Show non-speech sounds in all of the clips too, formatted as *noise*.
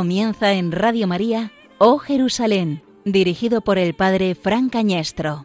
Comienza en Radio María, Oh Jerusalén, dirigido por el Padre Fran Cañestro.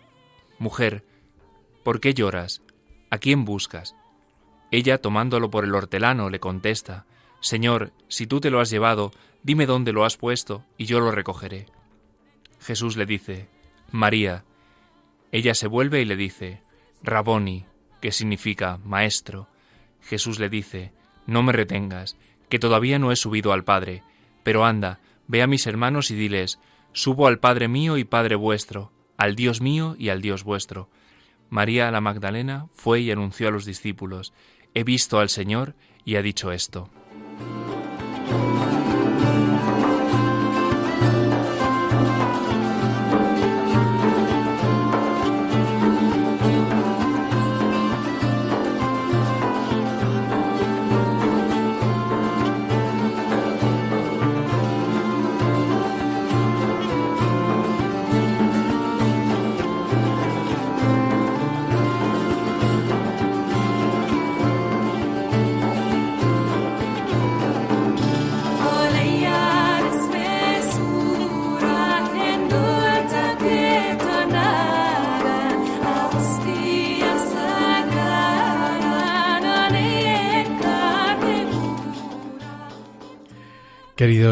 Mujer, ¿por qué lloras? ¿A quién buscas? Ella, tomándolo por el hortelano, le contesta, Señor, si tú te lo has llevado, dime dónde lo has puesto, y yo lo recogeré. Jesús le dice, María. Ella se vuelve y le dice, Raboni, que significa maestro. Jesús le dice, No me retengas, que todavía no he subido al Padre, pero anda, ve a mis hermanos y diles, Subo al Padre mío y Padre vuestro, al Dios mío y al Dios vuestro. María la Magdalena fue y anunció a los discípulos, He visto al Señor y ha dicho esto.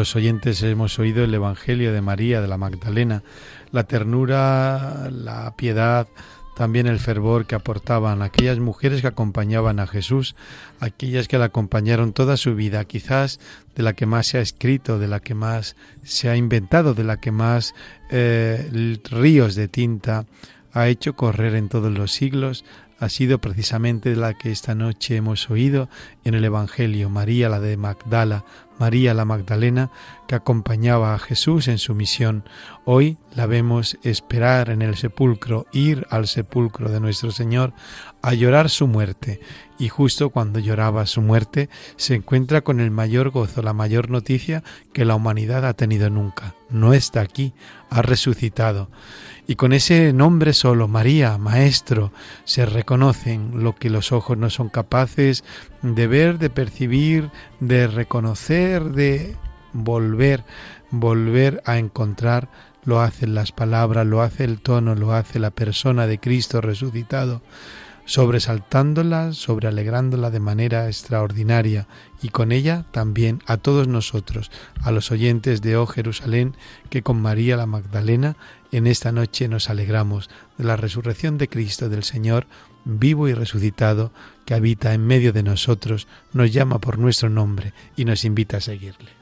Queridos oyentes, hemos oído el Evangelio de María de la Magdalena, la ternura, la piedad, también el fervor que aportaban aquellas mujeres que acompañaban a Jesús, aquellas que le acompañaron toda su vida, quizás de la que más se ha escrito, de la que más se ha inventado, de la que más eh, ríos de tinta ha hecho correr en todos los siglos, ha sido precisamente la que esta noche hemos oído en el Evangelio, María la de Magdala, María la Magdalena, que acompañaba a Jesús en su misión. Hoy la vemos esperar en el sepulcro, ir al sepulcro de nuestro Señor a llorar su muerte. Y justo cuando lloraba su muerte, se encuentra con el mayor gozo, la mayor noticia que la humanidad ha tenido nunca. No está aquí, ha resucitado. Y con ese nombre solo, María, Maestro, se reconocen lo que los ojos no son capaces de ver, de percibir, de reconocer, de volver, volver a encontrar, lo hacen las palabras, lo hace el tono, lo hace la persona de Cristo resucitado sobresaltándola, sobrealegrándola de manera extraordinaria y con ella también a todos nosotros, a los oyentes de Oh Jerusalén, que con María la Magdalena en esta noche nos alegramos de la resurrección de Cristo del Señor, vivo y resucitado, que habita en medio de nosotros, nos llama por nuestro nombre y nos invita a seguirle.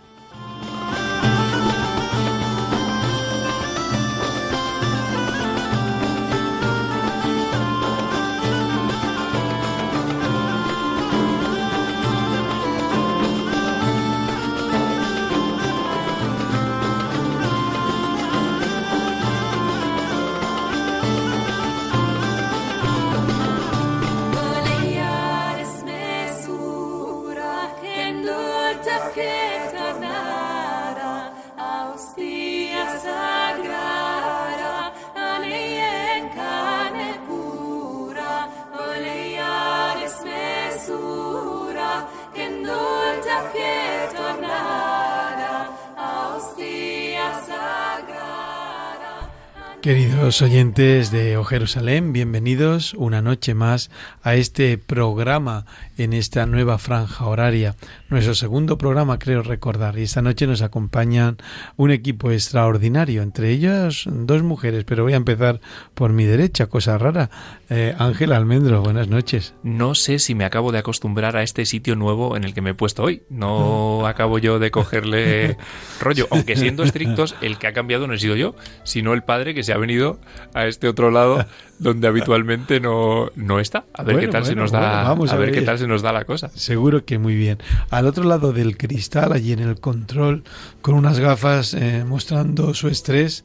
Queridos oyentes de O Jerusalén, bienvenidos una noche más a este programa en esta nueva franja horaria. Nuestro segundo programa, creo recordar. Y esta noche nos acompañan un equipo extraordinario, entre ellos dos mujeres, pero voy a empezar por mi derecha, cosa rara. Eh, Ángel Almendro, buenas noches. No sé si me acabo de acostumbrar a este sitio nuevo en el que me he puesto hoy. No *laughs* acabo yo de cogerle *laughs* rollo, aunque siendo estrictos, el que ha cambiado no he sido yo, sino el padre que se ha venido a este otro lado *laughs* donde habitualmente no, no está. A ver qué tal se nos da, vamos a, ver, qué tal se nos da la cosa. Seguro que muy bien. Al otro lado del cristal, allí en el control, con unas gafas eh, mostrando su estrés,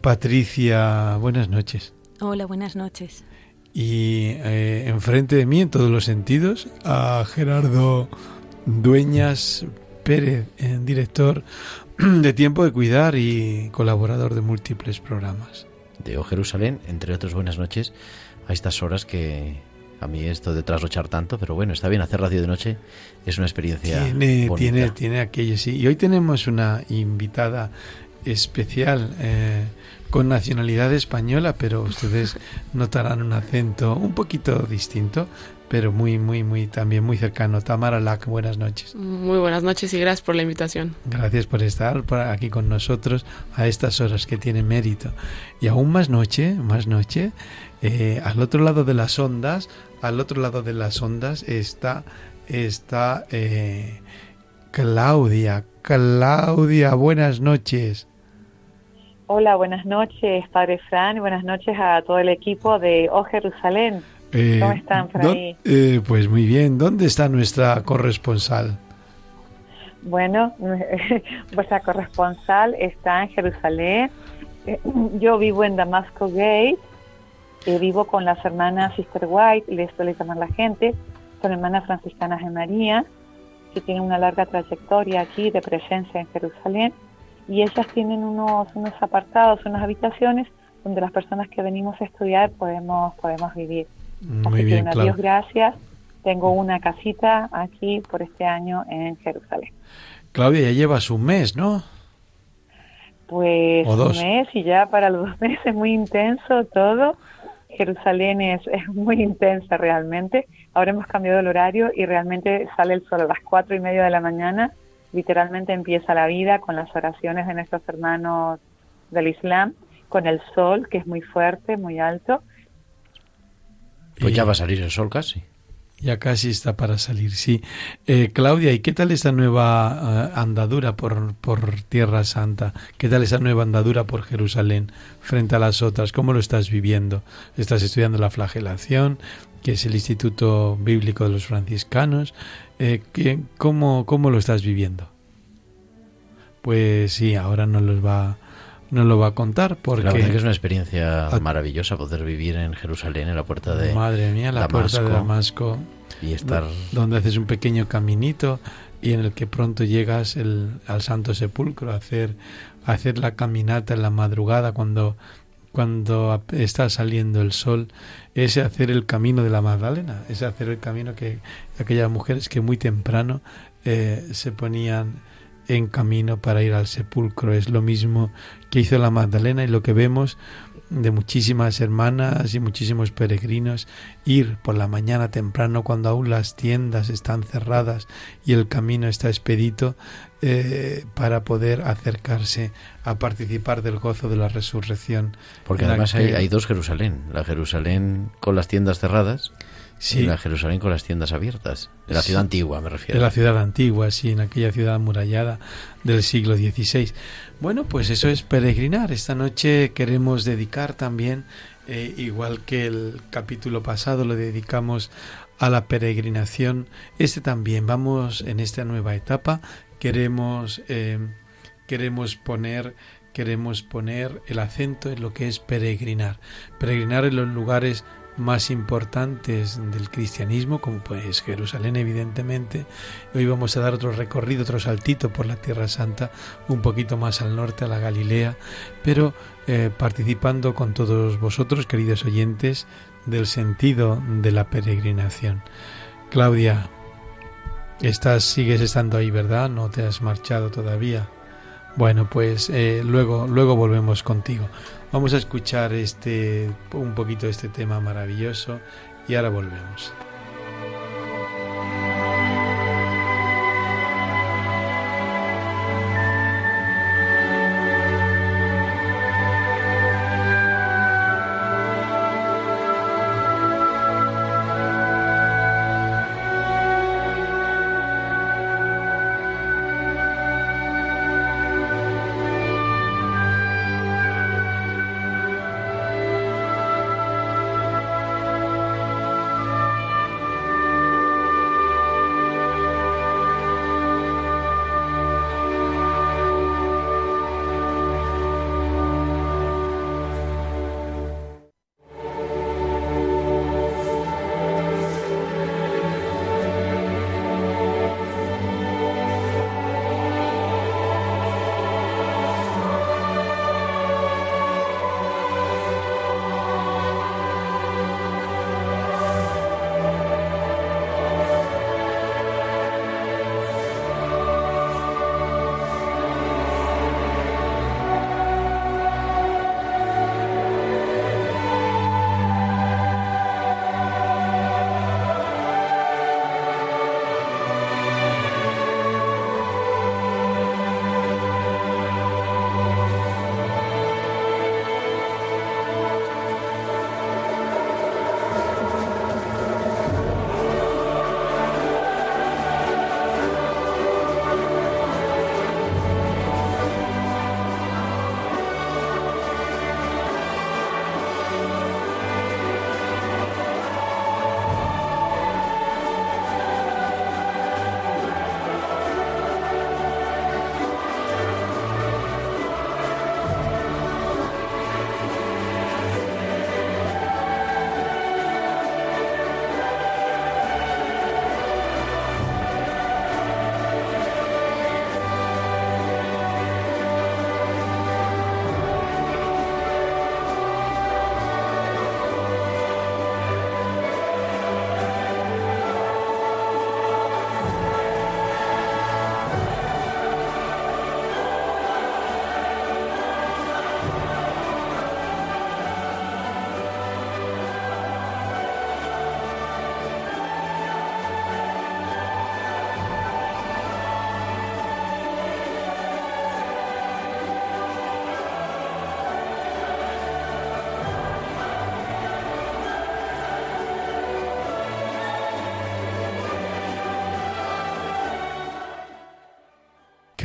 Patricia, buenas noches. Hola, buenas noches. Y eh, enfrente de mí, en todos los sentidos, a Gerardo Dueñas Pérez, director *clears throat* de Tiempo de Cuidar y colaborador de múltiples programas. De O Jerusalén, entre otros, buenas noches a estas horas que a mí esto de trasnochar tanto, pero bueno, está bien hacer radio de noche, es una experiencia. Tiene, tiene, tiene aquello, sí. Y hoy tenemos una invitada especial. Eh, con nacionalidad española, pero ustedes *laughs* notarán un acento un poquito distinto, pero muy, muy, muy, también muy cercano. Tamara Lac, buenas noches. Muy buenas noches y gracias por la invitación. Gracias por estar aquí con nosotros a estas horas que tiene mérito. Y aún más noche, más noche, eh, al otro lado de las ondas, al otro lado de las ondas está, está eh, Claudia. Claudia, buenas noches. Hola, buenas noches, Padre Fran, y buenas noches a todo el equipo de O Jerusalén. Eh, ¿Cómo están por ahí? Eh, pues muy bien. ¿Dónde está nuestra corresponsal? Bueno, *laughs* vuestra corresponsal está en Jerusalén. Eh, yo vivo en Damasco Gate. vivo con las hermanas Sister White, les suele llamar la gente, son hermanas franciscanas de María, que tienen una larga trayectoria aquí de presencia en Jerusalén y ellas tienen unos, unos apartados, unas habitaciones donde las personas que venimos a estudiar podemos, podemos vivir. Muy Así bien, que, Dios gracias. Tengo una casita aquí por este año en Jerusalén. Claudia, ya llevas un mes, ¿no? Pues un mes y ya para los *laughs* dos meses muy intenso todo. Jerusalén es, *laughs* es muy intensa realmente. Ahora hemos cambiado el horario y realmente sale el sol a las cuatro y media de la mañana literalmente empieza la vida con las oraciones de nuestros hermanos del Islam, con el sol, que es muy fuerte, muy alto. Pues ya va a salir el sol casi. Ya casi está para salir, sí. Eh, Claudia, ¿y qué tal esta nueva eh, andadura por, por Tierra Santa? ¿Qué tal esa nueva andadura por Jerusalén frente a las otras? ¿Cómo lo estás viviendo? ¿Estás estudiando la flagelación, que es el Instituto Bíblico de los Franciscanos? Eh, ¿cómo, ¿Cómo lo estás viviendo? Pues sí, ahora nos los va no lo va a contar porque la verdad que es una experiencia maravillosa poder vivir en Jerusalén en la puerta de madre mía la puerta de Damasco y estar donde haces un pequeño caminito y en el que pronto llegas el, al Santo Sepulcro a hacer a hacer la caminata en la madrugada cuando cuando está saliendo el sol, ese hacer el camino de la Magdalena, ese hacer el camino que aquellas mujeres que muy temprano eh, se ponían en camino para ir al sepulcro. Es lo mismo que hizo la Magdalena y lo que vemos de muchísimas hermanas y muchísimos peregrinos ir por la mañana temprano cuando aún las tiendas están cerradas y el camino está expedito eh, para poder acercarse a participar del gozo de la resurrección. Porque además hay, hay, dos Jerusalén, la Jerusalén con las tiendas cerradas Sí. En la Jerusalén con las tiendas abiertas. De la ciudad antigua, me refiero. De la ciudad antigua, sí, en aquella ciudad amurallada del siglo XVI. Bueno, pues eso es peregrinar. Esta noche queremos dedicar también, eh, igual que el capítulo pasado lo dedicamos a la peregrinación, este también. Vamos en esta nueva etapa. Queremos, eh, queremos poner queremos poner el acento en lo que es peregrinar. Peregrinar en los lugares más importantes del cristianismo, como pues Jerusalén evidentemente. Hoy vamos a dar otro recorrido, otro saltito por la Tierra Santa, un poquito más al norte, a la Galilea, pero eh, participando con todos vosotros, queridos oyentes, del sentido de la peregrinación. Claudia, estás, sigues estando ahí, ¿verdad? No te has marchado todavía. Bueno, pues eh, luego, luego volvemos contigo. Vamos a escuchar este un poquito este tema maravilloso y ahora volvemos.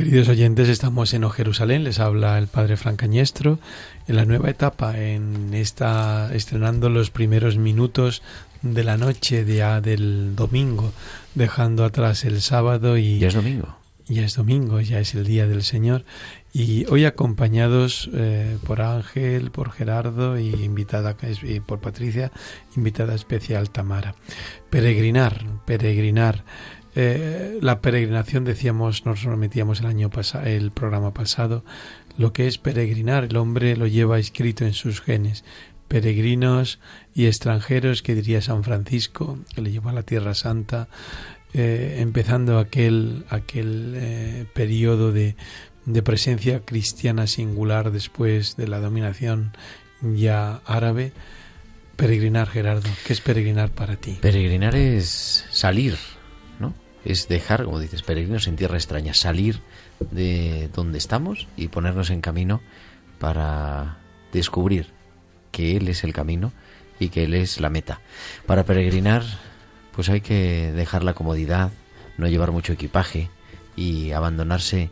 Queridos oyentes, estamos en O Jerusalén, les habla el padre Francañestro en la nueva etapa, en esta estrenando los primeros minutos de la noche de, del domingo, dejando atrás el sábado y ya es domingo. Ya es domingo, ya es el día del Señor y hoy acompañados eh, por Ángel, por Gerardo y invitada y por Patricia, invitada especial Tamara. Peregrinar, peregrinar eh, la peregrinación, decíamos, nos remitíamos el año pasado, el programa pasado, lo que es peregrinar, el hombre lo lleva escrito en sus genes. Peregrinos y extranjeros, que diría San Francisco, que le llevó a la Tierra Santa, eh, empezando aquel, aquel eh, periodo de, de presencia cristiana singular después de la dominación ya árabe. Peregrinar, Gerardo, ¿qué es peregrinar para ti? Peregrinar es salir, es dejar, como dices, peregrinos en tierra extraña, salir de donde estamos y ponernos en camino para descubrir que Él es el camino y que Él es la meta. Para peregrinar, pues hay que dejar la comodidad, no llevar mucho equipaje y abandonarse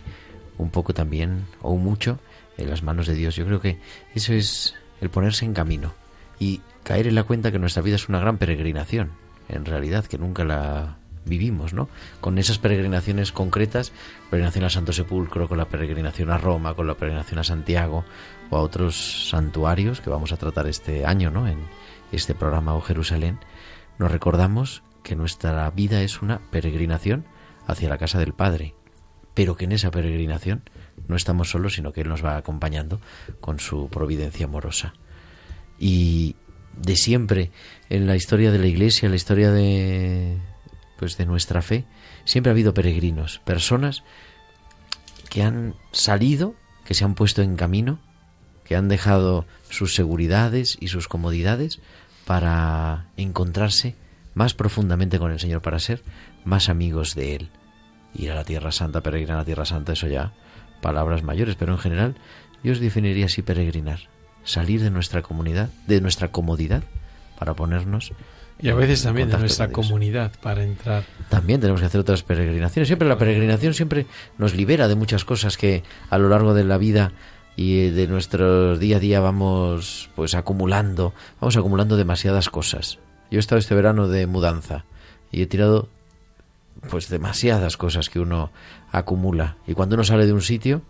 un poco también, o mucho, en las manos de Dios. Yo creo que eso es el ponerse en camino y caer en la cuenta que nuestra vida es una gran peregrinación, en realidad, que nunca la vivimos, ¿no? Con esas peregrinaciones concretas, peregrinación al Santo Sepulcro, con la peregrinación a Roma, con la peregrinación a Santiago o a otros santuarios que vamos a tratar este año, ¿no? En este programa O Jerusalén, nos recordamos que nuestra vida es una peregrinación hacia la casa del Padre, pero que en esa peregrinación no estamos solos, sino que Él nos va acompañando con su providencia amorosa. Y de siempre en la historia de la Iglesia, en la historia de, pues de nuestra fe, siempre ha habido peregrinos, personas que han salido, que se han puesto en camino, que han dejado sus seguridades y sus comodidades para encontrarse más profundamente con el Señor, para ser más amigos de Él. Ir a la Tierra Santa, peregrinar a la Tierra Santa, eso ya palabras mayores, pero en general yo os definiría así peregrinar, salir de nuestra comunidad, de nuestra comodidad, para ponernos y a veces también de nuestra comunidad para entrar. También tenemos que hacer otras peregrinaciones. Siempre la peregrinación siempre nos libera de muchas cosas que a lo largo de la vida y de nuestro día a día vamos pues acumulando, vamos acumulando demasiadas cosas. Yo he estado este verano de mudanza y he tirado pues demasiadas cosas que uno acumula y cuando uno sale de un sitio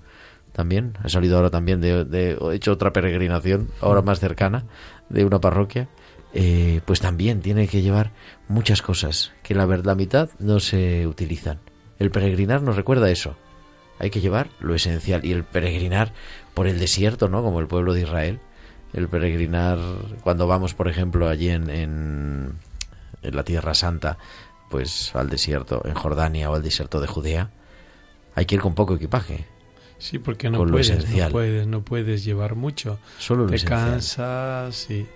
también he salido ahora también de, de he hecho otra peregrinación ahora más cercana de una parroquia eh, pues también tiene que llevar muchas cosas que la verdad la mitad no se utilizan. El peregrinar nos recuerda eso. Hay que llevar lo esencial y el peregrinar por el desierto, ¿no? Como el pueblo de Israel. El peregrinar cuando vamos, por ejemplo, allí en, en, la Tierra Santa, pues al desierto, en Jordania o al desierto de Judea, hay que ir con poco equipaje. Sí, porque no, puedes, no puedes, no puedes llevar mucho. Solo lo Te cansas y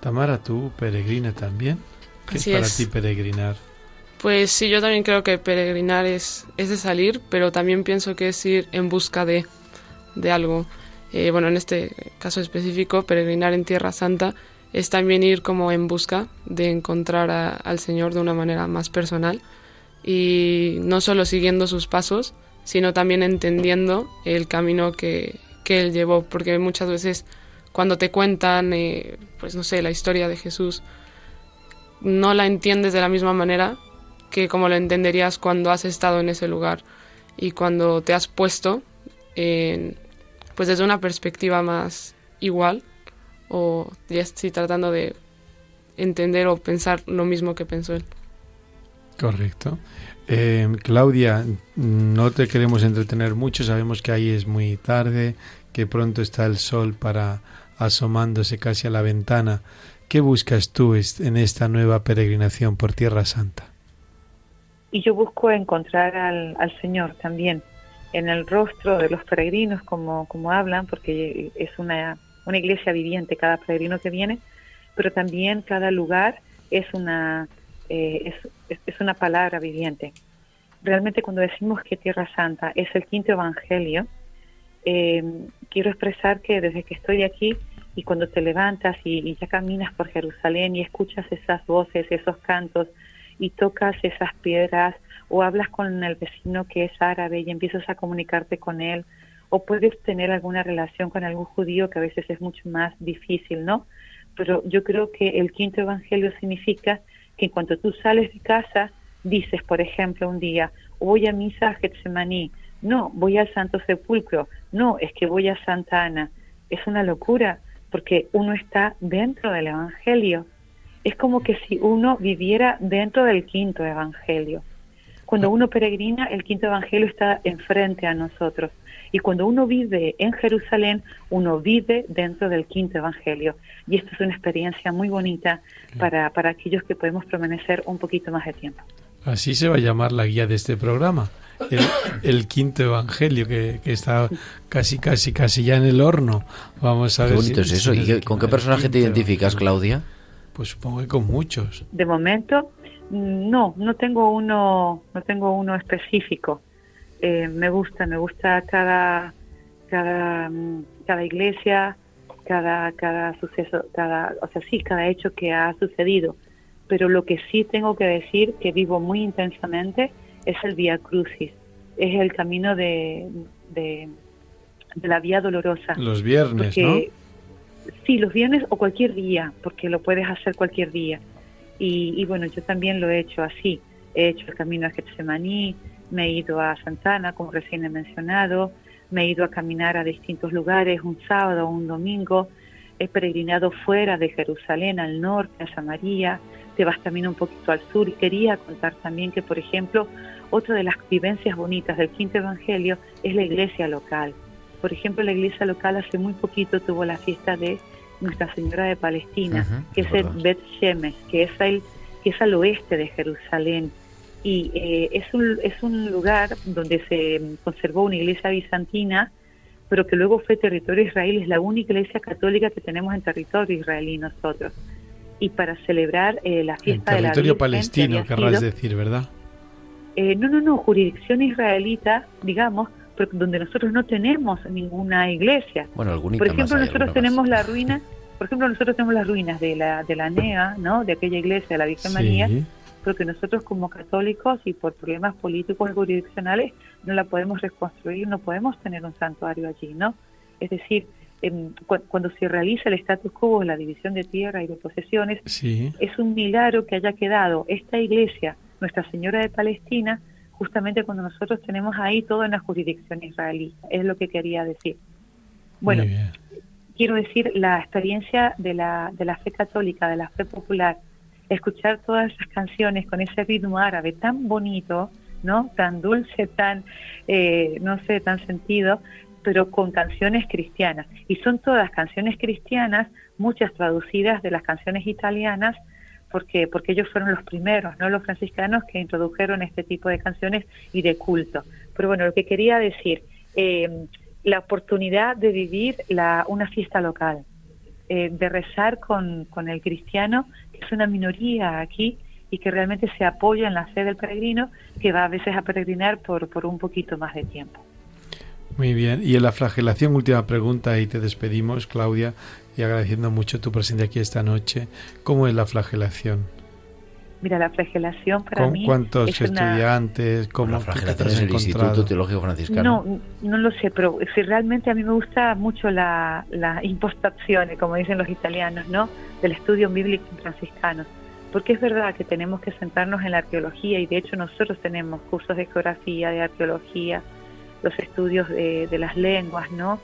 Tamara, tú peregrina también. ¿Qué es para ti peregrinar? Pues sí, yo también creo que peregrinar es, es de salir, pero también pienso que es ir en busca de, de algo. Eh, bueno, en este caso específico, peregrinar en Tierra Santa es también ir como en busca de encontrar al Señor de una manera más personal y no solo siguiendo sus pasos, sino también entendiendo el camino que, que Él llevó, porque muchas veces cuando te cuentan, eh, pues no sé, la historia de Jesús, no la entiendes de la misma manera que como la entenderías cuando has estado en ese lugar y cuando te has puesto pues desde una perspectiva más igual o ya estoy tratando de entender o pensar lo mismo que pensó él. Correcto. Eh, Claudia, no te queremos entretener mucho, sabemos que ahí es muy tarde, que pronto está el sol para asomándose casi a la ventana. ¿Qué buscas tú en esta nueva peregrinación por Tierra Santa? Y yo busco encontrar al, Señor también en el rostro de los peregrinos, como, como hablan, porque es una, una iglesia viviente cada peregrino que viene, pero también cada lugar es una, eh, es, es, una palabra viviente. Realmente cuando decimos que Tierra Santa es el quinto evangelio, eh, quiero expresar que desde que estoy aquí y cuando te levantas y, ya caminas por Jerusalén y escuchas esas voces, esos cantos y tocas esas piedras o hablas con el vecino que es árabe y empiezas a comunicarte con él o puedes tener alguna relación con algún judío que a veces es mucho más difícil, ¿no? Pero yo creo que el quinto evangelio significa que en cuanto tú sales de casa, dices, por ejemplo, un día, voy a misa a Getsemaní, no, voy al Santo Sepulcro, no, es que voy a Santa Ana. Es una locura porque uno está dentro del Evangelio. Es como que si uno viviera dentro del quinto Evangelio. Cuando uno peregrina, el quinto Evangelio está enfrente a nosotros. Y cuando uno vive en Jerusalén, uno vive dentro del quinto Evangelio. Y esto es una experiencia muy bonita para, para aquellos que podemos permanecer un poquito más de tiempo. Así se va a llamar la guía de este programa el, quinto evangelio que, está casi, casi, casi ya en el horno. Vamos a qué ver. bonito es eso. ¿Y con qué personaje te identificas, Claudia? Pues supongo que con muchos. De momento, no, no tengo uno, no tengo uno específico. Eh, me gusta, me gusta cada, cada, cada iglesia, cada, cada suceso, cada, o sea, sí, cada hecho que ha sucedido. Pero lo que sí tengo que decir que vivo muy intensamente es el Vía Crucis, es el camino de, de, la Vía Dolorosa. Los viernes, ¿no? Sí, los viernes o cualquier día, porque lo puedes hacer cualquier día. Y, bueno, yo también lo he hecho así. He hecho el camino a Getsemaní, me he ido a Santana, como recién he mencionado, me he ido a caminar a distintos lugares un sábado o un domingo, he peregrinado fuera de Jerusalén, al norte, a Samaria, te vas también un poquito al sur y quería contar también que, por ejemplo, otra de las vivencias bonitas del quinto evangelio es la iglesia local. Por ejemplo, la iglesia local hace muy poquito tuvo la fiesta de Nuestra Señora de Palestina, que es el Bet Shemesh, que es, el, que es al oeste de Jerusalén. y eh, es, un, es un lugar donde se conservó una iglesia bizantina, pero que luego fue territorio israelí, es la única iglesia católica que tenemos en territorio israelí nosotros. Y para celebrar eh, la fiesta de la territorio palestino, querrás decir, ¿verdad? Eh, no, no, no, jurisdicción israelita, digamos, pero donde nosotros no tenemos ninguna iglesia. Bueno, Por ejemplo, nosotros tenemos la ruina, por ejemplo, nosotros tenemos las ruinas de la, de la NEA, ¿no? De aquella iglesia de la Virgen María, que nosotros como católicos y por problemas políticos y jurisdiccionales no la podemos reconstruir, no podemos tener un santuario allí, ¿no? Es decir, cuando se realiza el status quo, la división de tierra y de posesiones, es un milagro que haya quedado esta iglesia, Nuestra Señora de Palestina, justamente cuando nosotros tenemos ahí todo en la jurisdicción israelí. Es lo que quería decir. Bueno, quiero decir, la experiencia de la, de la fe católica, de la fe popular, escuchar todas esas canciones con ese ritmo árabe tan bonito, ¿no? Tan dulce, tan, eh, no sé, tan sentido, pero con canciones cristianas. Y son todas canciones cristianas, muchas traducidas de las canciones italianas, porque, porque ellos fueron los primeros, ¿no? Los franciscanos que introdujeron este tipo de canciones y de culto. Pero bueno, lo que quería decir, eh, la oportunidad de vivir la, una fiesta local, eh, de rezar con, con el cristiano, que es una minoría aquí y que realmente se apoya en la fe del peregrino, que va a veces a peregrinar por, por un poquito más de tiempo. Muy bien. Y en la flagelación, última pregunta, y te despedimos, Claudia, y agradeciendo mucho tu presencia aquí esta noche. ¿Cómo es la flagelación? Mira, la flagelación para mí. ¿Cuántos estudiantes? ¿Cómo la flagelación es el Instituto Teológico Franciscano? No, no lo sé, pero si realmente a mí me gusta mucho la, la *laughs* impostación, como dicen los italianos, ¿no? Del estudio bíblico franciscano. Porque es verdad que tenemos que centrarnos en la arqueología y de hecho nosotros tenemos cursos de geografía, de arqueología, los estudios de, de las lenguas, ¿no?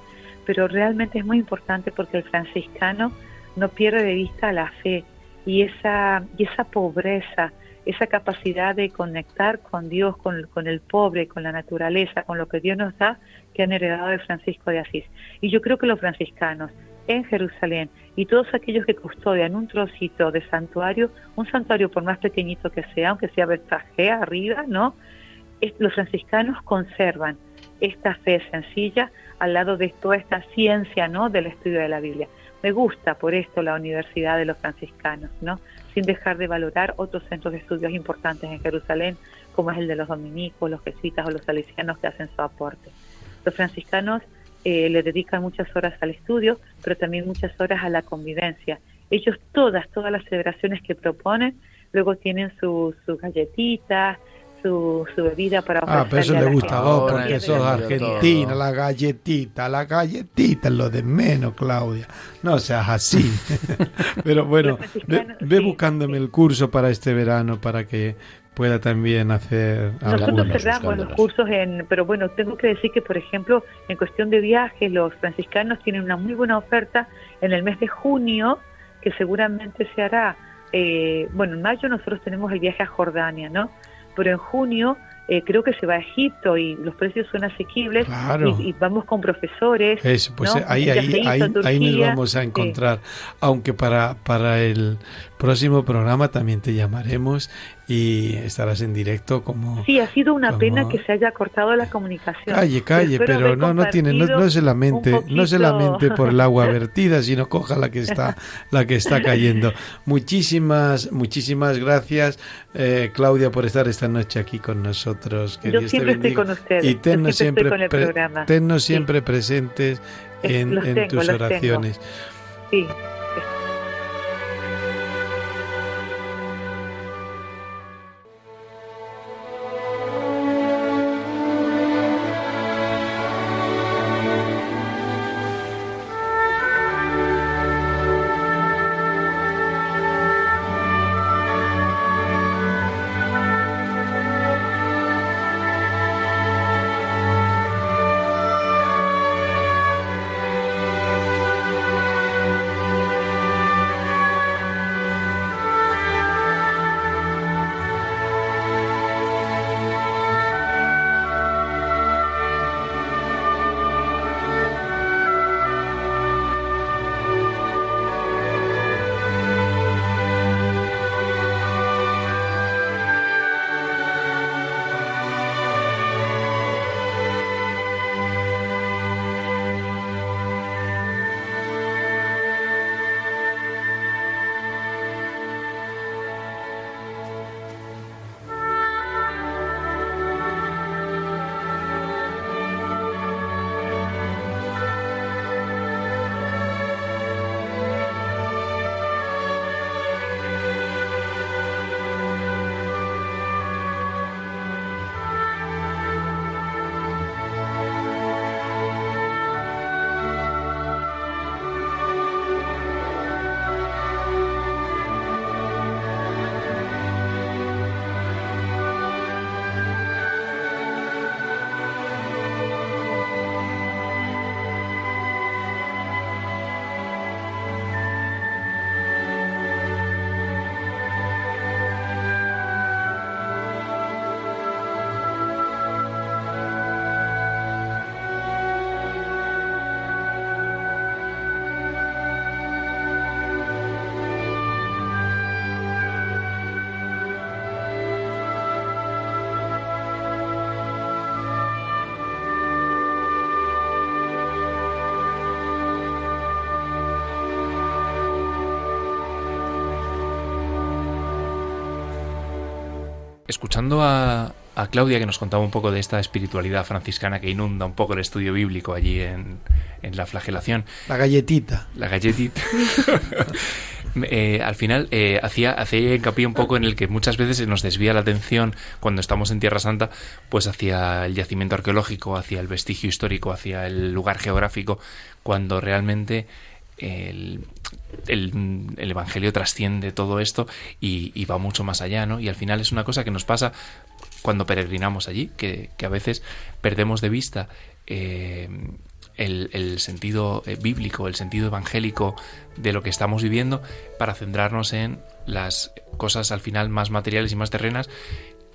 Pero realmente es muy importante porque el franciscano no pierde de vista la fe y esa, y esa pobreza, esa capacidad de conectar con Dios, con, con, el pobre, con la naturaleza, con lo que Dios nos da, que han heredado de Francisco de Asís. Y yo creo que los franciscanos en Jerusalén y todos aquellos que custodian un trocito de santuario, un santuario por más pequeñito que sea, aunque sea vertaje arriba, ¿no? los franciscanos conservan esta fe sencilla al lado de toda esta ciencia, ¿no? Del estudio de la Biblia. Me gusta por esto la Universidad de los Franciscanos, ¿no? Sin dejar de valorar otros centros de estudios importantes en Jerusalén, como es el de los dominicos, los jesuitas o los salesianos que hacen su aporte. Los franciscanos eh, le dedican muchas horas al estudio, pero también muchas horas a la convivencia. Ellos todas, todas las celebraciones que proponen, luego tienen sus galletitas, su, bebida para Ah, pero eso le gusta a vos porque sos argentina, la galletita, la galletita es lo de menos, Claudia. No seas así. *laughs* pero bueno, ve, buscándome el curso para este verano para que pueda también hacer Nosotros cerramos los cursos en, pero bueno, tengo que decir que por ejemplo, en cuestión de viajes, los franciscanos tienen una muy buena oferta en el mes de junio, que seguramente se hará, eh, bueno, en mayo nosotros tenemos el viaje a Jordania, ¿no? Pero en junio eh, creo que se va a Egipto y los precios son asequibles y, vamos con profesores. Eso, pues ahí, ahí, ahí, nos vamos a encontrar. Aunque para, para el próximo programa también te llamaremos y estarás en directo como... Sí, ha sido una pena que se haya cortado la comunicación. Calle, calle, pero, no, no tiene, no, no se lamente, no se lamente por el agua *laughs* vertida, sino coja la que está, la que está cayendo. Muchísimas, muchísimas gracias, eh, Claudia, por estar esta noche aquí con nosotros. Que Yo siempre estoy con ustedes. Y tennos siempre, siempre presentes en, en tus oraciones. Sí. Escuchando a, a Claudia que nos contaba un poco de esta espiritualidad franciscana que inunda un poco el estudio bíblico allí en, en la flagelación. La galletita. La galletita. *laughs* Eh, al final eh, hacía, hacía hincapié un poco en el que muchas veces se nos desvía la atención cuando estamos en Tierra Santa, pues hacia el yacimiento arqueológico, hacia el vestigio histórico, hacia el lugar geográfico, cuando realmente el, el, Evangelio trasciende todo esto y, va mucho más allá, ¿no? Y al final es una cosa que nos pasa cuando peregrinamos allí, que, que a veces perdemos de vista eh, el, sentido eh, bíblico, el sentido evangélico de lo que estamos viviendo para centrarnos en las cosas al final más materiales y más terrenas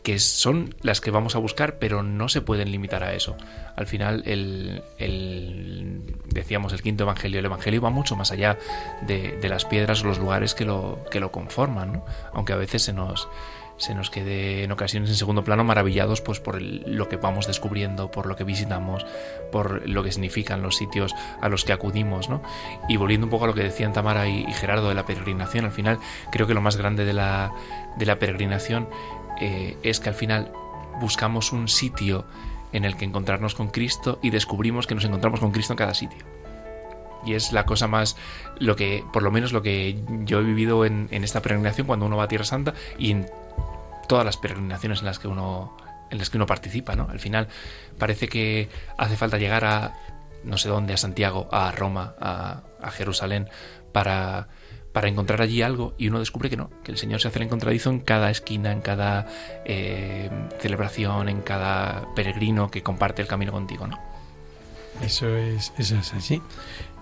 que son las que vamos a buscar, pero no se pueden limitar a eso. Al final, el, decíamos, el quinto evangelio, el evangelio va mucho más allá de, las piedras o los lugares que lo, que lo conforman, ¿no? aunque a veces se nos, se nos quede en ocasiones en segundo plano maravillados pues por lo que vamos descubriendo, por lo que visitamos, por lo que significan los sitios a los que acudimos, ¿no? Y volviendo un poco a lo que decían Tamara y, Gerardo de la peregrinación, al final creo que lo más grande de la, de la peregrinación eh, es que al final buscamos un sitio en el que encontrarnos con Cristo y descubrimos que nos encontramos con Cristo en cada sitio y es la cosa más lo que por lo menos lo que yo he vivido en, esta peregrinación cuando uno va a Tierra Santa y en todas las peregrinaciones en las que uno en las que uno participa, ¿no? Al final parece que hace falta llegar a no sé dónde, a Santiago, a Roma, a, Jerusalén, para, para encontrar allí algo y uno descubre que no, que el Señor se hace el encontradizo en cada esquina, en cada eh, celebración, en cada peregrino que comparte el camino contigo, ¿no? Eso es, eso es así.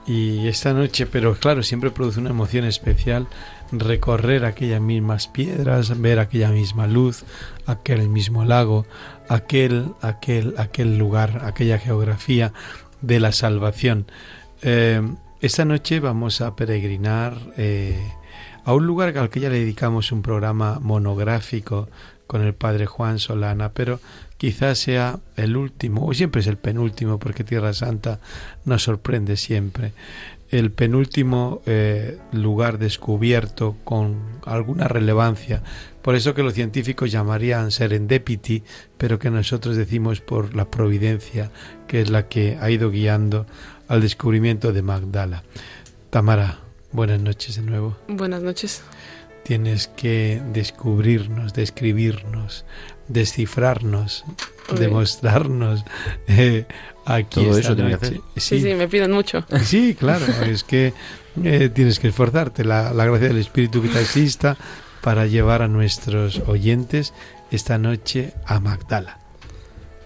Y esta noche, pero claro, siempre produce una emoción especial recorrer aquellas mismas piedras, ver aquella misma luz, aquel mismo lago, aquel, aquel, aquel lugar, aquella geografía de la salvación. Eh, esta noche vamos a peregrinar eh, a un lugar al que ya le dedicamos un programa monográfico con el padre Juan Solana, pero quizás sea el último, o siempre es el penúltimo, porque Tierra Santa nos sorprende siempre el penúltimo eh, lugar descubierto con alguna relevancia. Por eso que los científicos llamarían serendipity, pero que nosotros decimos por la providencia, que es la que ha ido guiando al descubrimiento de Magdala. Tamara, buenas noches de nuevo. Buenas noches. Tienes que descubrirnos, describirnos, descifrarnos, demostrarnos *laughs* eh, aquí Todo eso tiene que hacer. Sí. sí. me piden mucho. *laughs* Sí, claro, es que eh, tienes que esforzarte. La, la gracia del Espíritu que te asista para llevar a nuestros oyentes esta noche a Magdala.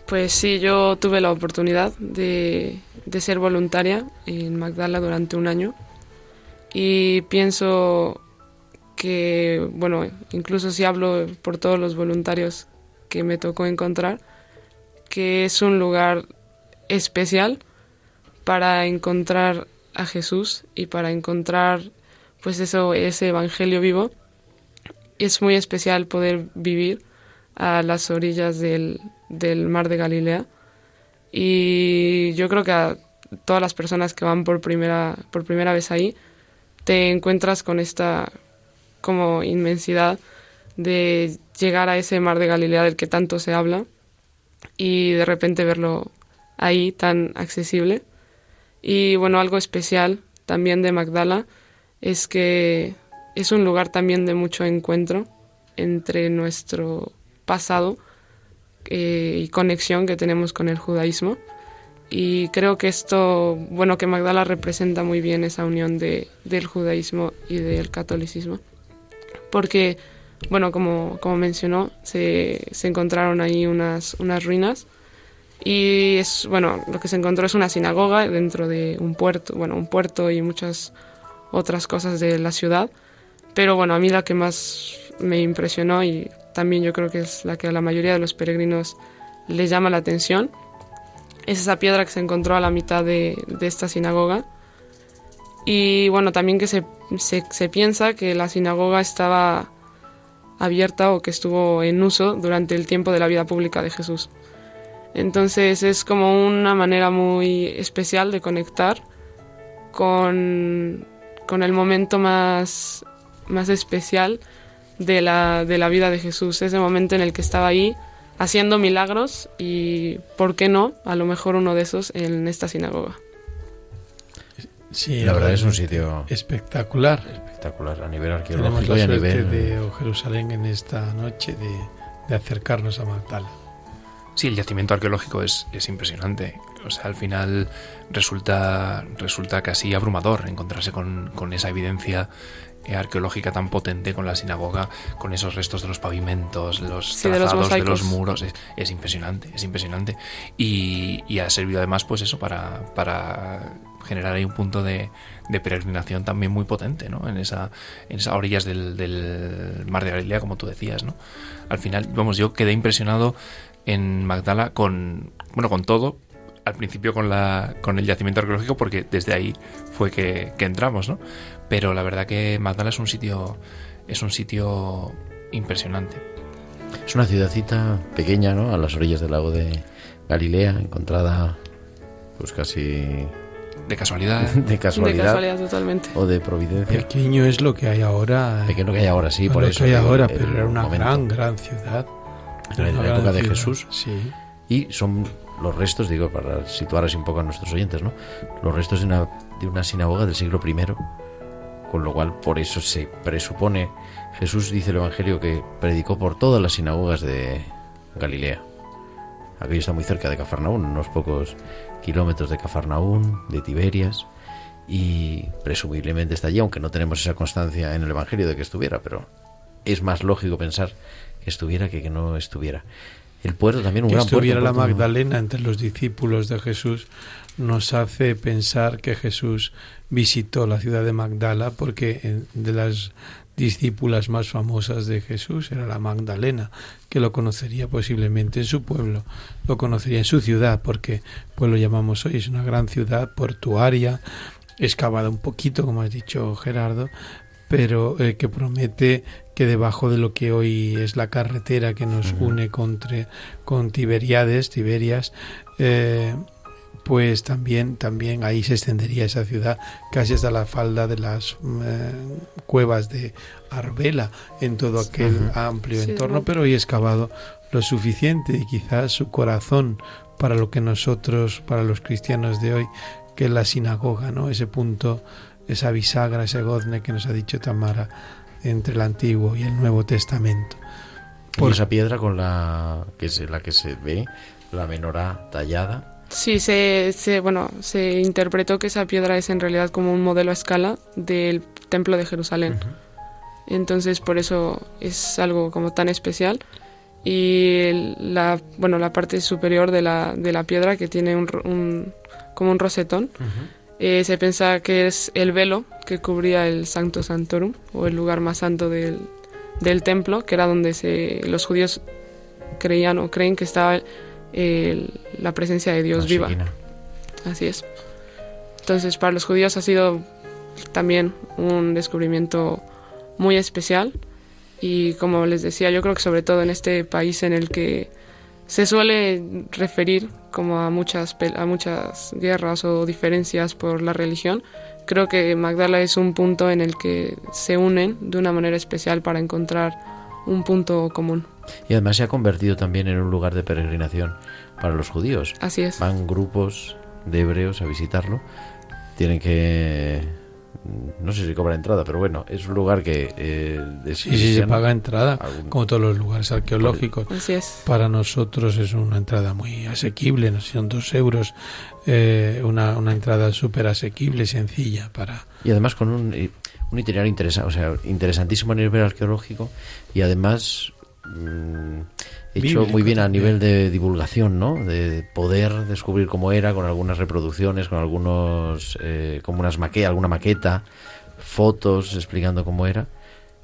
Pues sí, yo tuve la oportunidad de, de ser voluntaria en Magdala durante un año y pienso que, bueno, incluso si hablo por todos los voluntarios que me tocó encontrar, que es un lugar especial para encontrar a Jesús y para encontrar pues eso ese evangelio vivo. Es muy especial poder vivir a las orillas del, del mar de Galilea y yo creo que a todas las personas que van por primera por primera vez ahí te encuentras con esta como inmensidad de llegar a ese mar de Galilea del que tanto se habla y de repente verlo ahí tan accesible. Y bueno, algo especial también de Magdala es que es un lugar también de mucho encuentro entre nuestro pasado eh, y conexión que tenemos con el judaísmo. Y creo que esto, bueno, que Magdala representa muy bien esa unión de, del judaísmo y del catolicismo. Porque bueno, como, como mencionó, se, se encontraron ahí unas, unas ruinas y es, bueno, lo que se encontró es una sinagoga dentro de un puerto, bueno, un puerto y muchas otras cosas de la ciudad. Pero bueno, a mí la que más me impresionó y también yo creo que es la que a la mayoría de los peregrinos les llama la atención es esa piedra que se encontró a la mitad de, esta sinagoga. Y bueno, también que se, se, se piensa que la sinagoga estaba abierta o que estuvo en uso durante el tiempo de la vida pública de Jesús. Entonces es como una manera muy especial de conectar con, con el momento más, más especial de la, de la vida de Jesús, ese momento en el que estaba ahí haciendo milagros y, ¿por qué no? A lo mejor uno de esos en esta sinagoga. Sí, La verdad es un sitio espectacular. espectacular a nivel Tenemos arqueológico la y a suerte nivel... de Jerusalén en esta noche de, de acercarnos a Magdala. Sí, el yacimiento arqueológico es, es impresionante. O sea, al final resulta, resulta casi abrumador encontrarse con, con esa evidencia eh, arqueológica tan potente con la sinagoga, con esos restos de los pavimentos, los Sí, de los trazados de los, muros. Es, es impresionante, es impresionante. Y, y ha servido además, pues eso, para, para generar ahí un punto de, de peregrinación también muy potente, ¿no? En esa, en esas orillas del, del mar de Galilea, como tú decías, ¿no? Al final, vamos, yo quedé impresionado en Magdala con, bueno, con todo. Al principio con, la, con el yacimiento arqueológico, porque desde ahí fue que, que entramos, ¿no? Pero la verdad que Magdala es un sitio, es un sitio impresionante. Es una ciudadcita pequeña, ¿no? A las orillas del lago de Galilea, encontrada pues casi De casualidad. *laughs* de casualidad, De casualidad totalmente. o de providencia. Pequeño es lo que hay ahora. Pequeño que hay ahora, sí, no por lo eso. que hay ahora, el pero era una momento. gran, gran ciudad. En la época de ciudad, Jesús. Sí. Y son los restos, digo, para situar así un poco a nuestros oyentes, ¿no? Los restos de una, de una sinagoga del siglo I, con lo cual por eso se presupone, Jesús dice el Evangelio que predicó por todas las sinagogas de Galilea. Aquello está muy cerca de Cafarnaún, unos pocos kilómetros de Cafarnaún, de Tiberias, y presumiblemente está allí, aunque no tenemos esa constancia en el Evangelio de que estuviera, pero es más lógico pensar que estuviera que que no estuviera. El puerto también un que gran estuviera la puerto- Magdalena entre los discípulos de Jesús nos hace pensar que Jesús visitó la ciudad de Magdala porque eh, de las discípulas más famosas de Jesús era la Magdalena, que lo conocería posiblemente en su pueblo, lo conocería en su ciudad, porque pues lo llamamos hoy, es una gran ciudad portuaria, excavada un poquito, como has dicho Gerardo, pero eh, que promete que debajo de lo que hoy es la carretera que nos une con, con Tiberiades, Tiberias, eh, pues también, también ahí se extendería esa ciudad casi hasta la falda de las eh, cuevas de Arbela en todo aquel amplio Sí, entorno, ¿no? pero hoy excavado lo suficiente y quizás su corazón para lo que nosotros, para los cristianos de hoy, que es la sinagoga, ¿no? Ese punto, esa bisagra, ese gozne que nos ha dicho Tamara entre el Antiguo y el Nuevo Testamento. Y Por- esa piedra con la que es la que se ve, la menorá tallada. Sí, se, se, bueno, se interpretó que esa piedra es en realidad como un modelo a escala del templo de Jerusalén. Entonces por eso es algo como tan especial. Y el- la, bueno, la parte superior de la, de la piedra que tiene un, un- como un rosetón, eh, se piensa que es el velo que cubría el Sancto Santorum o el lugar más santo del, del templo, que era donde se, los judíos creían o creen que estaba la presencia de Dios viva. Así es. Entonces, para los judíos ha sido también un descubrimiento muy especial. Y como les decía, yo creo que sobre todo en este país en el que se suele referir como a muchas, a muchas guerras o diferencias por la religión, creo que Magdala es un punto en el que se unen de una manera especial para encontrar un punto común. Y además se ha convertido también en un lugar de peregrinación para los judíos. Así es. Van grupos de hebreos a visitarlo. Tienen que... No sé si cobra entrada, pero bueno, es un lugar que... Eh, es Sí, sí, se paga entrada, Algún- como todos los lugares arqueológicos. Así es. Para nosotros es una entrada muy asequible, no son dos euros, eh, una, una entrada súper asequible, sencilla para... Y además con un, eh, un itinerario interesante, o sea, interesantísimo a nivel arqueológico y además mm, hecho Bíblico muy bien a nivel de divulgación, ¿no? De poder descubrir cómo era con algunas reproducciones, con algunos, eh, como unas maque alguna maqueta, fotos explicando cómo era.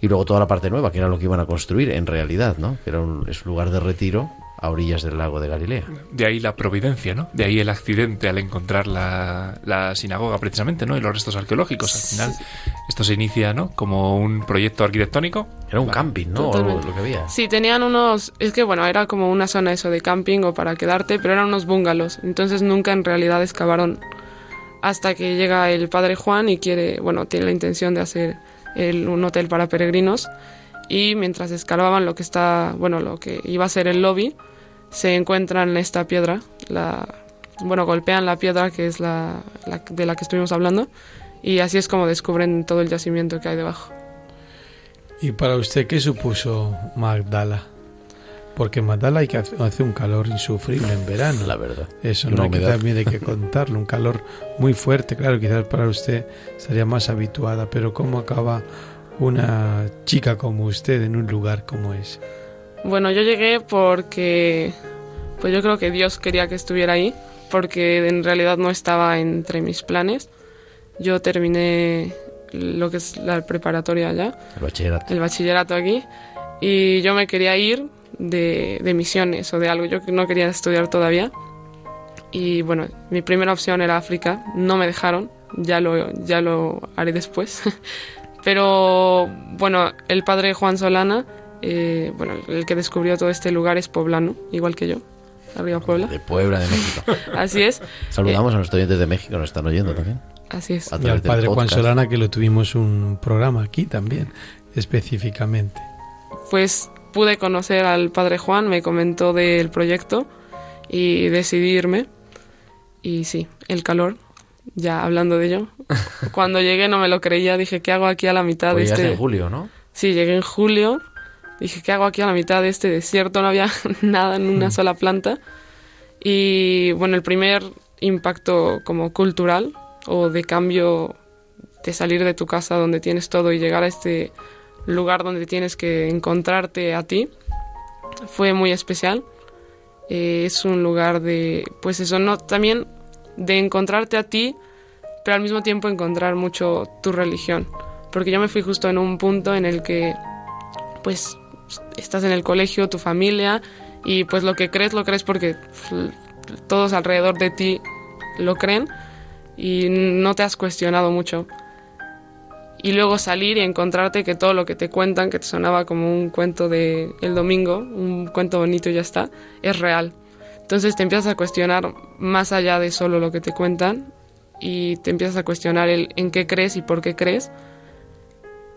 Y luego toda la parte nueva, que era lo que iban a construir en realidad, ¿no? Que era un, es un lugar de retiro a orillas del lago de Galilea. De ahí la providencia, ¿no? De ahí el accidente al encontrar la, la sinagoga, precisamente, ¿no? Y los restos arqueológicos. Al final, esto se inicia, ¿no? Como un proyecto arquitectónico. Era un Vale. camping, ¿no? O lo, lo que había. Sí, tenían unos... Es que bueno, era como una zona eso de camping o para quedarte, pero eran unos bungalows. Entonces nunca en realidad excavaron hasta que llega el padre Juan y quiere, bueno, tiene la intención de hacer el- un hotel para peregrinos. y mientras escalaban lo que está, bueno, lo que iba a ser el lobby, se encuentran esta piedra, la, bueno, golpean la piedra que es la, la de la que estuvimos hablando y así es como descubren todo el yacimiento que hay debajo. ¿Y para usted qué supuso Magdala? Porque en Magdala hay que hace un calor insufrible en verano. La verdad. Eso no hay que, también hay que *laughs* contarlo. Un calor muy fuerte, claro, quizás para usted sería más habituada, pero ¿cómo acaba una chica como usted en un lugar como ese? Bueno, yo llegué porque, pues yo creo que Dios quería que estuviera ahí, porque en realidad no estaba entre mis planes. Yo terminé lo que es la preparatoria allá. El bachillerato. El bachillerato aquí. Y yo me quería ir de, de misiones o de algo. Yo no quería estudiar todavía. Y bueno, mi primera opción era África. No me dejaron. Ya lo, ya lo haré después. *laughs* Pero bueno, el padre Juan Solana, eh, bueno, el que descubrió todo este lugar es poblano, igual que yo. Arriba Puebla. De Puebla, de México. *laughs* Así es. Saludamos a nuestros oyentes de México, nos están oyendo también. Así es. Y al padre Juan Solana, que lo tuvimos un programa aquí también, específicamente. Pues pude conocer al padre Juan, me comentó del proyecto y decidí irme. Y sí, el calor, ya hablando de ello. *laughs* Cuando llegué no me lo creía, dije, ¿qué hago aquí a la mitad pues de este...? en julio, ¿no? Sí, llegué en julio. Dije, ¿qué hago aquí a la mitad de este desierto? No había *laughs* nada en una sola planta. Y bueno, el primer impacto como cultural o de cambio de salir de tu casa donde tienes todo y llegar a este lugar donde tienes que encontrarte a ti fue muy especial. Eh, es un lugar de, pues eso, no, también de encontrarte a ti, pero al mismo tiempo encontrar mucho tu religión. Porque yo me fui justo en un punto en el que, pues, estás en el colegio, tu familia, y pues lo que crees, lo crees porque todos alrededor de ti lo creen y no te has cuestionado mucho. Y luego salir y encontrarte que todo lo que te cuentan, que te sonaba como un cuento de el domingo, un cuento bonito y ya está, es real. Entonces te empiezas a cuestionar más allá de solo lo que te cuentan y te empiezas a cuestionar el en qué crees y por qué crees.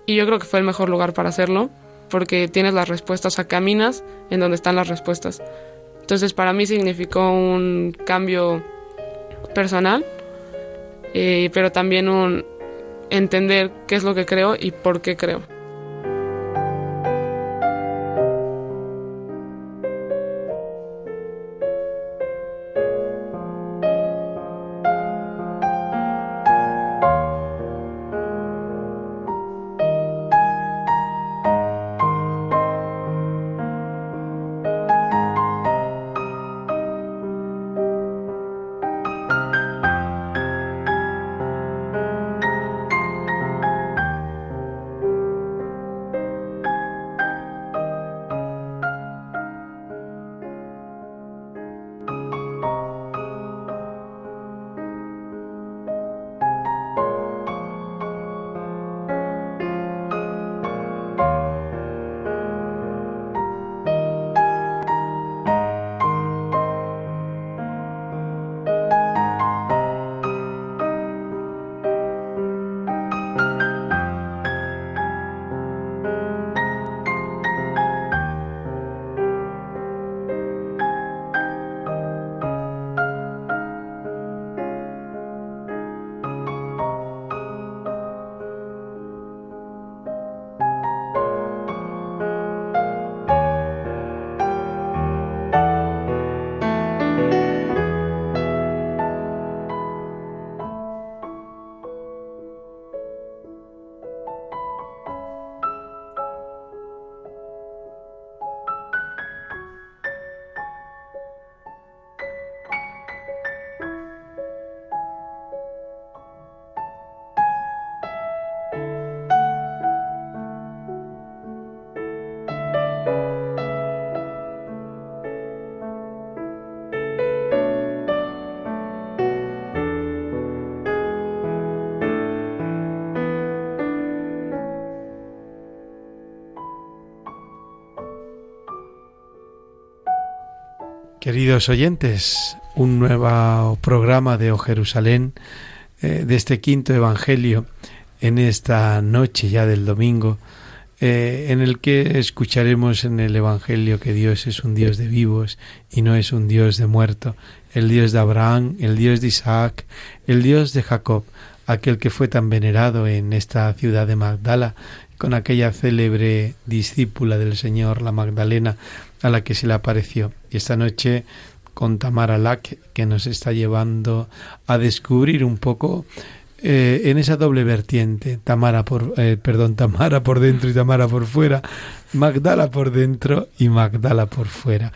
Y yo creo que fue el mejor lugar para hacerlo, porque tienes las respuestas, o sea, caminas en donde están las respuestas. Entonces para mí significó un cambio personal, eh, pero también un entender qué es lo que creo y por qué creo. Queridos oyentes, un nuevo programa de O Jerusalén, eh, de este quinto Evangelio, en esta noche ya del domingo, eh, en el que escucharemos en el Evangelio que Dios es un Dios de vivos y no es un Dios de muerto, el Dios de Abraham, el Dios de Isaac, el Dios de Jacob, aquel que fue tan venerado en esta ciudad de Magdala, con aquella célebre discípula del Señor, la Magdalena, a la que se le apareció. Y esta noche con Tamara Lack, que nos está llevando a descubrir un poco eh, en esa doble vertiente, Tamara por, eh, perdón, Tamara por dentro y Tamara por fuera, Magdala por dentro y Magdala por fuera.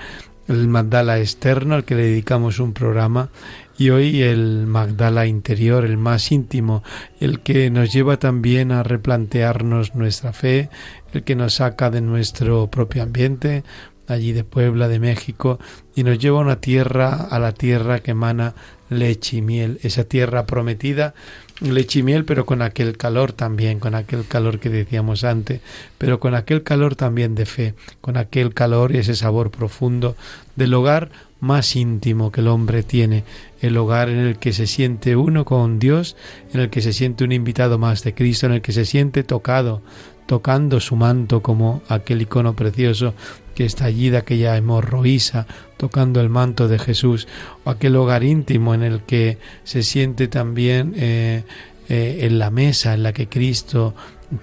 El Magdala externo al que le dedicamos un programa y hoy el Magdala interior, el más íntimo, el que nos lleva también a replantearnos nuestra fe, el que nos saca de nuestro propio ambiente, allí de Puebla, de México, y nos lleva a una tierra, a la tierra que emana leche y miel, esa tierra prometida, leche y miel, pero con aquel calor también, con aquel calor que decíamos antes, pero con aquel calor también de fe, con aquel calor y ese sabor profundo del hogar más íntimo que el hombre tiene, el hogar en el que se siente uno con Dios, en el que se siente un invitado más de Cristo, en el que se siente tocado, tocando su manto como aquel icono precioso que está allí de aquella hemorroísa, tocando el manto de Jesús, o aquel hogar íntimo en el que se siente también eh, eh, en la mesa en la que Cristo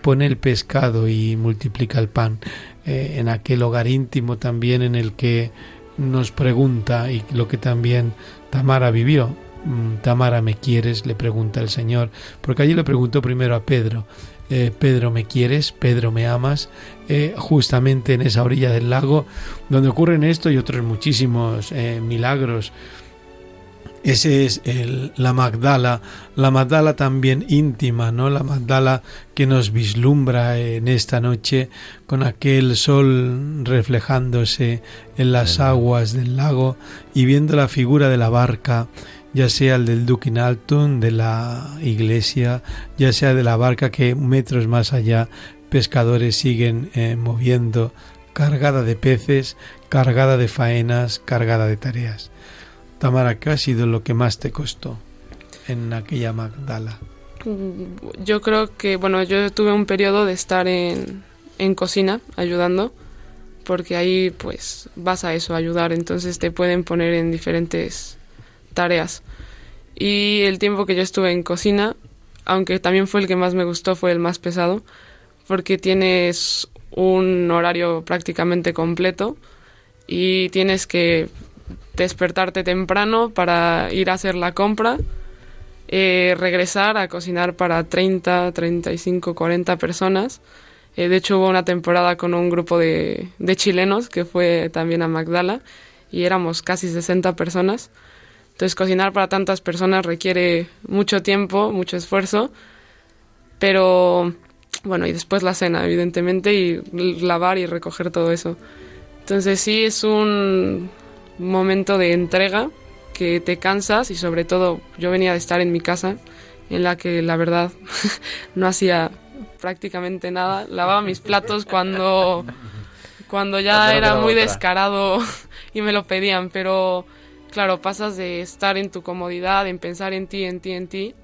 pone el pescado y multiplica el pan, eh, en aquel hogar íntimo también en el que nos pregunta, y lo que también Tamara vivió, mm, Tamara, ¿me quieres? le pregunta el Señor, porque allí le preguntó primero a Pedro, eh, Pedro me quieres, Pedro me amas, eh, justamente en esa orilla del lago donde ocurren esto y otros muchísimos eh, milagros. Ese es el, la Magdala, la Magdala también íntima, ¿no? La Magdala que nos vislumbra en esta noche con aquel sol reflejándose en las aguas del lago y viendo la figura de la barca ya sea el del Duquinaltun de la iglesia, ya sea de la barca que metros más allá pescadores siguen eh, moviendo, cargada de peces, cargada de faenas, cargada de tareas. Tamara, ¿qué ha sido lo que más te costó en aquella Magdala? Mm, yo creo que, bueno, yo tuve un periodo de estar en, en cocina ayudando, porque ahí pues vas a eso, ayudar, entonces te pueden poner en diferentes tareas. Y el tiempo que yo estuve en cocina, aunque también fue el que más me gustó, fue el más pesado, porque tienes un horario prácticamente completo y tienes que despertarte temprano para ir a hacer la compra, eh, regresar a cocinar para 30, 35, 40 personas. Eh, de hecho hubo una temporada con un grupo de, de chilenos que fue también a Magdala y éramos casi 60 personas. Entonces cocinar para tantas personas requiere mucho tiempo, mucho esfuerzo, pero bueno, y después la cena, evidentemente, y lavar y recoger todo eso. Entonces sí es un momento de entrega que te cansas y sobre todo yo venía de estar en mi casa en la que la verdad *laughs* no hacía prácticamente nada, lavaba mis platos cuando cuando ya era muy descarado *laughs* y me lo pedían, pero claro, pasas de estar en tu comodidad, en pensar en ti, en ti, en ti,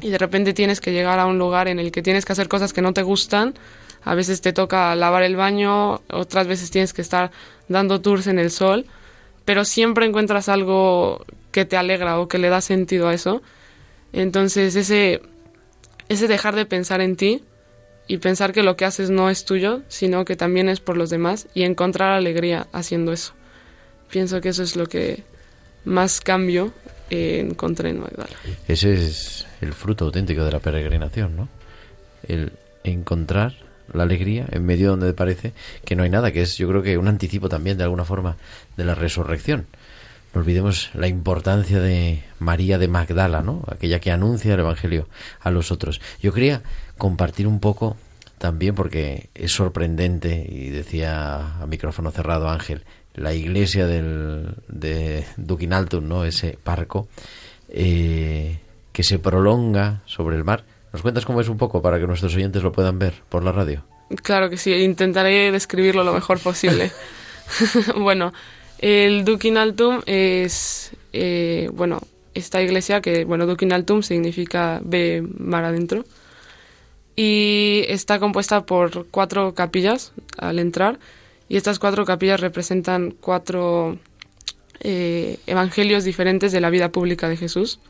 y de repente tienes que llegar a un lugar en el que tienes que hacer cosas que no te gustan. A veces te toca lavar el baño, otras veces tienes que estar dando tours en el sol, pero siempre encuentras algo que te alegra o que le da sentido a eso. Entonces ese, ese dejar de pensar en ti y pensar que lo que haces no es tuyo, sino que también es por los demás y encontrar alegría haciendo eso. Pienso que eso es lo que más cambio encontré en Magdala. Ese es el fruto auténtico de la peregrinación, ¿no? El encontrar la alegría en medio donde parece que no hay nada, que es yo creo que un anticipo también de alguna forma de la resurrección. No olvidemos la importancia de María de Magdala, ¿no? Aquella que anuncia el Evangelio a los otros. Yo quería compartir un poco también porque es sorprendente y decía a micrófono cerrado Ángel, la iglesia del, de Duquinaltum, ¿no? ese barco, eh, que se prolonga sobre el mar. ¿Nos cuentas cómo es un poco para que nuestros oyentes lo puedan ver por la radio? Claro que sí, intentaré describirlo lo mejor posible. *laughs* *laughs* bueno, el Duquinaltum es, eh, bueno, esta iglesia que, bueno, Duquinaltum significa ve mar adentro. y está compuesta por cuatro capillas al entrar y estas cuatro capillas representan cuatro eh, evangelios diferentes de la vida pública de Jesús,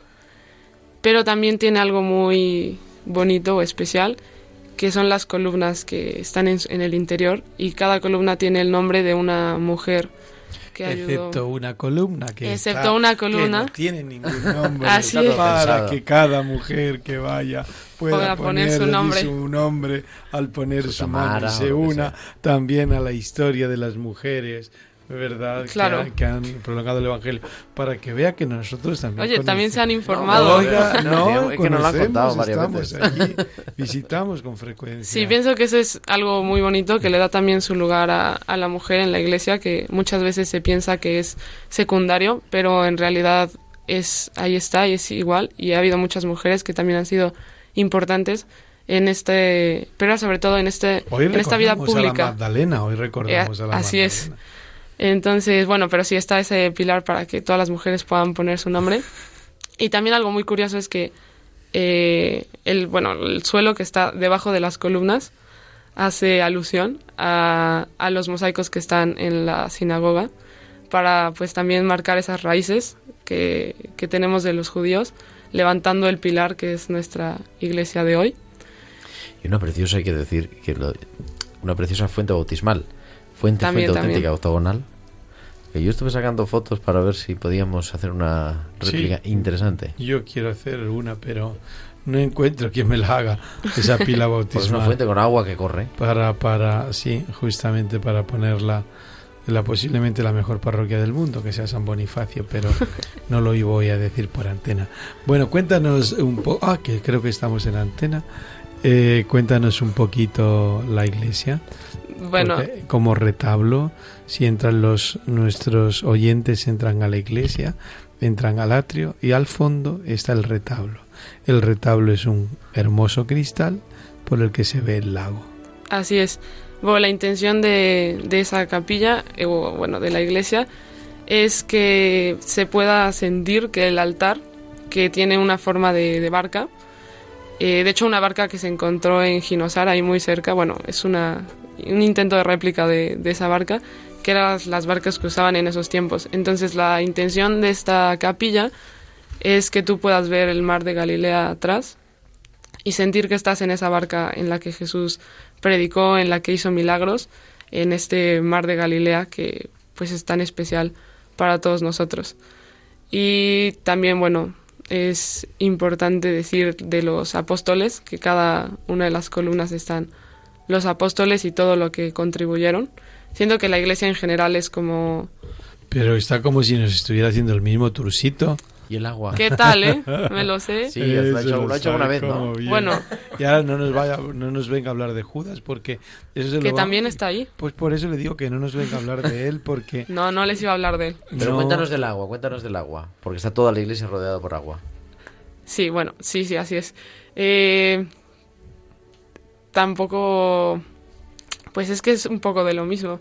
pero también tiene algo muy bonito o especial, que son las columnas que están en, en el interior y cada columna tiene el nombre de una mujer que ayudó. Excepto una columna que Excepto está- una que columna. no tiene ningún *laughs* nombre Así es. para que cada mujer que vaya pueda poner su nombre. su nombre al poner Su su, mano se que una también a la historia de las mujeres ¿verdad? Que Claro. han- Que, han, prolongado el Evangelio, para que vea que nosotros también... Oye, también se han informado. Oiga, No, es que nos lo han contado varias estamos allí, visitamos con frecuencia. Sí, pienso que eso es algo muy bonito que le da también su lugar a, a la mujer en la iglesia, que muchas veces se piensa que es secundario, pero en realidad es ahí está y es igual. Y ha habido muchas mujeres que también han sido importantes en este, pero sobre todo en este, Hoy en esta vida recordamos a la pública. Magdalena, hoy recordamos Eh, a la así es. Entonces, bueno, pero sí está ese pilar para que todas las mujeres puedan poner su nombre. Y también algo muy curioso es que eh, el, bueno, el suelo que está debajo de las columnas hace alusión a, los mosaicos que están en la sinagoga para pues también marcar esas raíces que, que tenemos de los judíos, levantando el pilar que es nuestra iglesia de hoy. Y una preciosa, hay que decir, que una preciosa fuente bautismal. Fuente, También, fuente también. auténtica, octogonal. Que yo estuve sacando fotos para ver si podíamos hacer una réplica Sí. interesante. Yo quiero hacer una, pero no encuentro quien me la haga, esa pila *laughs* Pues una bautismal. fuente con agua que corre. para, para, sí, justamente para ponerla en la posiblemente la mejor parroquia del mundo, que sea San Bonifacio, pero *laughs* no lo voy a decir por antena. Bueno, cuéntanos un poco, ah, que creo que estamos en antena. Eh, cuéntanos un poquito la iglesia, Bueno, porque como retablo, si entran los nuestros oyentes entran a la iglesia, entran al atrio y al fondo está el retablo. El retablo es un hermoso cristal por el que se ve el lago. Así es. Bueno, la intención de, de esa capilla, eh, o bueno, de la iglesia, es que se pueda sentir que el altar, que tiene una forma de, de barca, eh, de hecho una barca que se encontró en Ginosar, ahí muy cerca, bueno, es una, un intento de réplica de, esa barca, que eran las, las barcas que usaban en esos tiempos. Entonces la intención de esta capilla es que tú puedas ver el mar de Galilea atrás y sentir que estás en esa barca en la que Jesús predicó, en la que hizo milagros, en este mar de Galilea que pues es tan especial para todos nosotros. Y también, bueno, es importante decir de los apóstoles, que cada una de las columnas están los apóstoles y todo lo que contribuyeron. Siento que la iglesia en general es como, Pero está como si nos estuviera haciendo el mismo trucito. Y el agua. ¿qué tal, eh? *laughs* Me lo sé. Sí, lo ha hecho, lo ha hecho sabe una vez, ¿no? Bueno. Y ahora no nos, vaya, no nos venga a hablar de Judas porque eso se Que lo va- también está ahí. Pues por eso le digo que no nos venga a hablar de él porque... *laughs* No, no les iba a hablar de él. Pero no- cuéntanos del agua, cuéntanos del agua. Porque está toda la iglesia rodeada por agua. Sí, bueno, sí, sí, así es. Eh, tampoco, pues es que es un poco de lo mismo.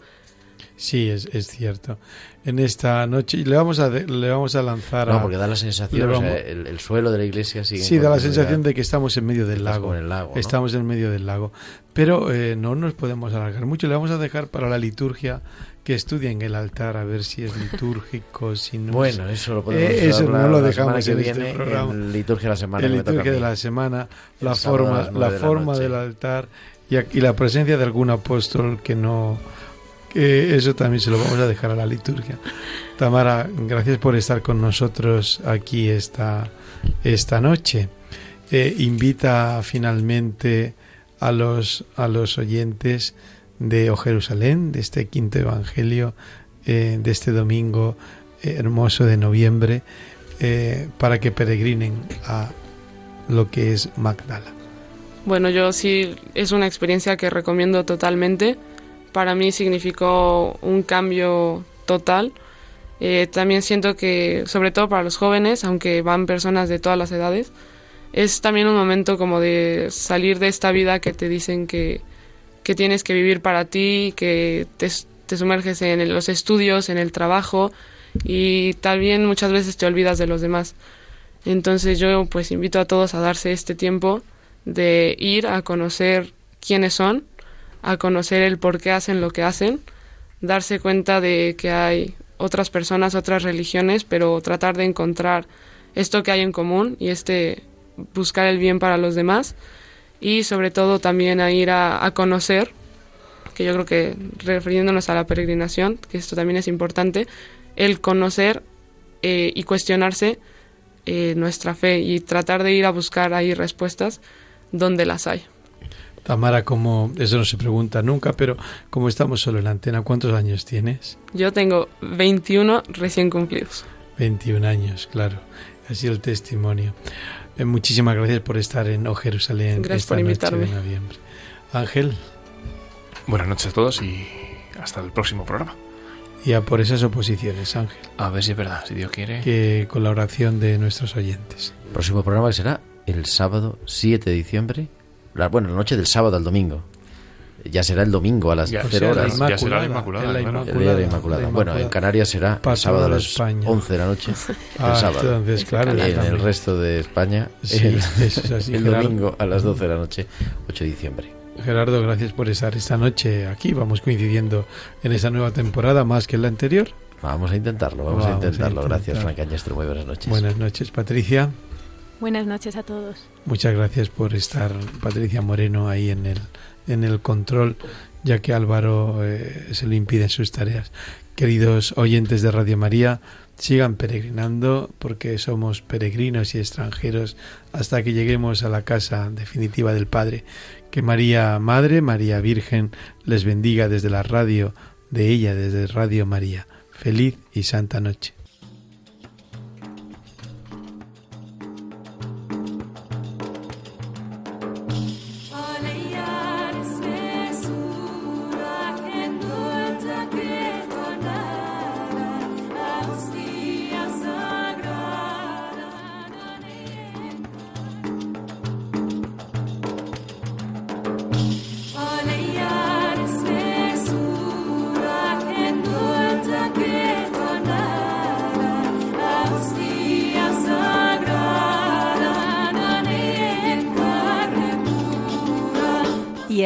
Sí, es, es cierto. En esta noche y le vamos a, le vamos a lanzar a... No, porque da la sensación, le o sea, vamos- el, el suelo de la iglesia sigue. Sí, da la sensación de que estamos en medio del lago. en el lago, ¿no? Estamos en medio del lago. Pero eh, no nos podemos alargar mucho. Le vamos a dejar para la liturgia que estudien el altar a ver si es litúrgico, *laughs* si no Bueno, eso lo podemos Eh, eso hablar no lo dejamos que en este viene, programa. En liturgia de la semana. en liturgia de la semana, la forma, la nueve de la forma del altar y, aquí la presencia de algún apóstol que no que eso también se lo vamos a dejar a la liturgia. Tamara, gracias por estar con nosotros aquí esta, esta noche. Eh, invita finalmente a los, a los oyentes de O Jerusalén, de este quinto evangelio, eh, de este domingo eh, hermoso de noviembre, eh, para que peregrinen a lo que es Magdala. Bueno, yo sí, es una experiencia que recomiendo totalmente. Para mí significó un cambio total. Eh, también siento que, sobre todo para los jóvenes, aunque van personas de todas las edades, es también un momento como de salir de esta vida que te dicen que, que tienes que vivir para ti, que te, te sumerges en los estudios, en el trabajo y también muchas veces te olvidas de los demás. Entonces yo pues invito a todos a darse este tiempo de ir a conocer quiénes son, a conocer el por qué hacen lo que hacen, darse cuenta de que hay otras personas, otras religiones, pero tratar de encontrar esto que hay en común y este buscar el bien para los demás y sobre todo también a ir a, conocer, que yo creo que refiriéndonos a la peregrinación, que esto también es importante, el conocer eh, y cuestionarse eh, nuestra fe y tratar de ir a buscar ahí respuestas donde las hay. Tamara, como eso no se pregunta nunca, pero como estamos solo en la antena, ¿cuántos años tienes? Yo tengo 21 recién cumplidos. 21 años, claro. Ha sido el testimonio. Eh, muchísimas gracias por estar en O Jerusalén gracias esta por invitarme. noche de noviembre. Ángel. Buenas noches a todos y hasta el próximo programa. Y a por esas oposiciones, Ángel. A ver si es verdad, si Dios quiere. Que con la oración de nuestros oyentes. El próximo programa será el sábado 7 de diciembre, la, bueno, la noche del sábado al domingo. Ya será el domingo a las 0 horas. Ya será la Inmaculada. el día de Inmaculada. Bueno, en Canarias será el sábado a las 11 de la noche. *laughs* Ah, el sábado. Entonces, claro, en el resto de España, el, el domingo a las 12 de la noche, 8 de diciembre. Gerardo, gracias por estar esta noche aquí. Vamos coincidiendo en esa nueva temporada más que en la anterior. Vamos a intentarlo, vamos, a, intentarlo. Gracias, Frank Añestro. Muy buenas noches. Buenas noches, Patricia. Buenas noches a todos. Muchas gracias por estar, Patricia Moreno, ahí en el, en el control, ya que Álvaro eh, se le impide sus tareas. Queridos oyentes de Radio María, sigan peregrinando porque somos peregrinos y extranjeros hasta que lleguemos a la casa definitiva del Padre. Que María Madre, María Virgen, les bendiga desde la radio de ella, desde Radio María. Feliz y santa noche.